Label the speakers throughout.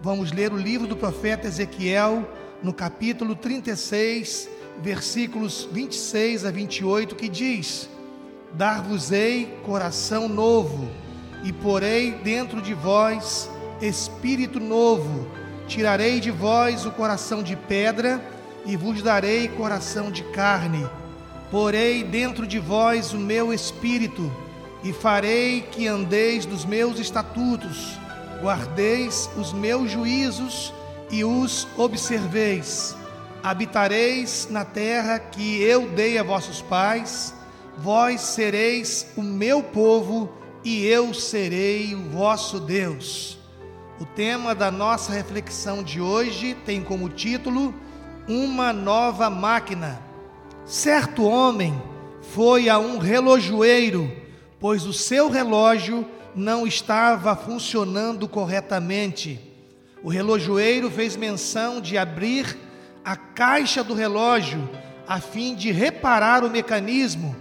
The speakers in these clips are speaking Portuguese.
Speaker 1: Vamos ler o livro do profeta Ezequiel, no capítulo 36, versículos 26 a 28, que diz: Dar-vos-ei coração novo, e porei dentro de vós espírito novo. Tirarei de vós o coração de pedra, e vos darei coração de carne. Porei dentro de vós o meu espírito, e farei que andeis dos meus estatutos guardeis os meus juízos e os observeis. Habitareis na terra que eu dei a vossos pais, vós sereis o meu povo e eu serei o vosso Deus. O tema da nossa reflexão de hoje tem como título Uma nova máquina. Certo homem foi a um relojoeiro, pois o seu relógio não estava funcionando corretamente. O relojoeiro fez menção de abrir a caixa do relógio a fim de reparar o mecanismo,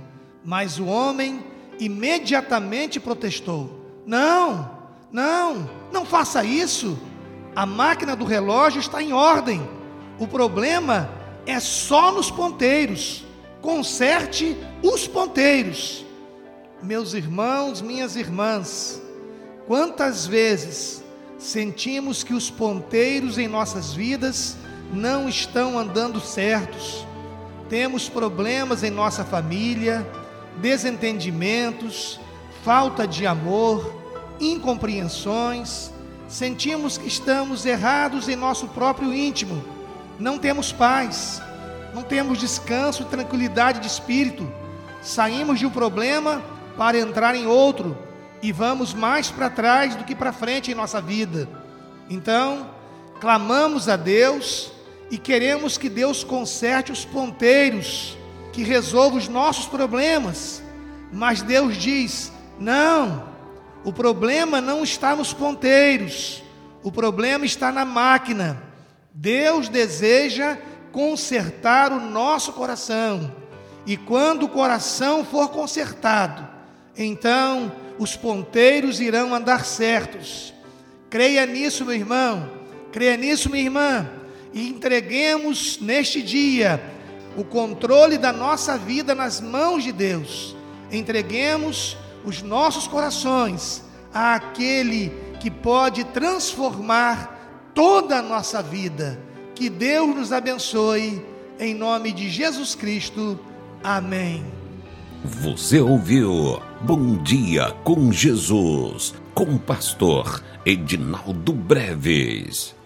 Speaker 1: mas o homem imediatamente protestou: Não, não, não faça isso. A máquina do relógio está em ordem. O problema é só nos ponteiros. Conserte os ponteiros. Meus irmãos, minhas irmãs, quantas vezes sentimos que os ponteiros em nossas vidas não estão andando certos, temos problemas em nossa família, desentendimentos, falta de amor, incompreensões, sentimos que estamos errados em nosso próprio íntimo, não temos paz, não temos descanso e tranquilidade de espírito, saímos de um problema para entrar em outro e vamos mais para trás do que para frente em nossa vida. Então, clamamos a Deus e queremos que Deus conserte os ponteiros, que resolva os nossos problemas. Mas Deus diz: não, o problema não está nos ponteiros, o problema está na máquina. Deus deseja consertar o nosso coração, e quando o coração for consertado, então os ponteiros irão andar certos. Creia nisso, meu irmão, creia nisso, minha irmã, e entreguemos neste dia o controle da nossa vida nas mãos de Deus. Entreguemos os nossos corações àquele que pode transformar toda a nossa vida. Que Deus nos abençoe, em nome de Jesus Cristo. Amém.
Speaker 2: Você ouviu Bom Dia com Jesus, com o pastor Edinaldo Breves.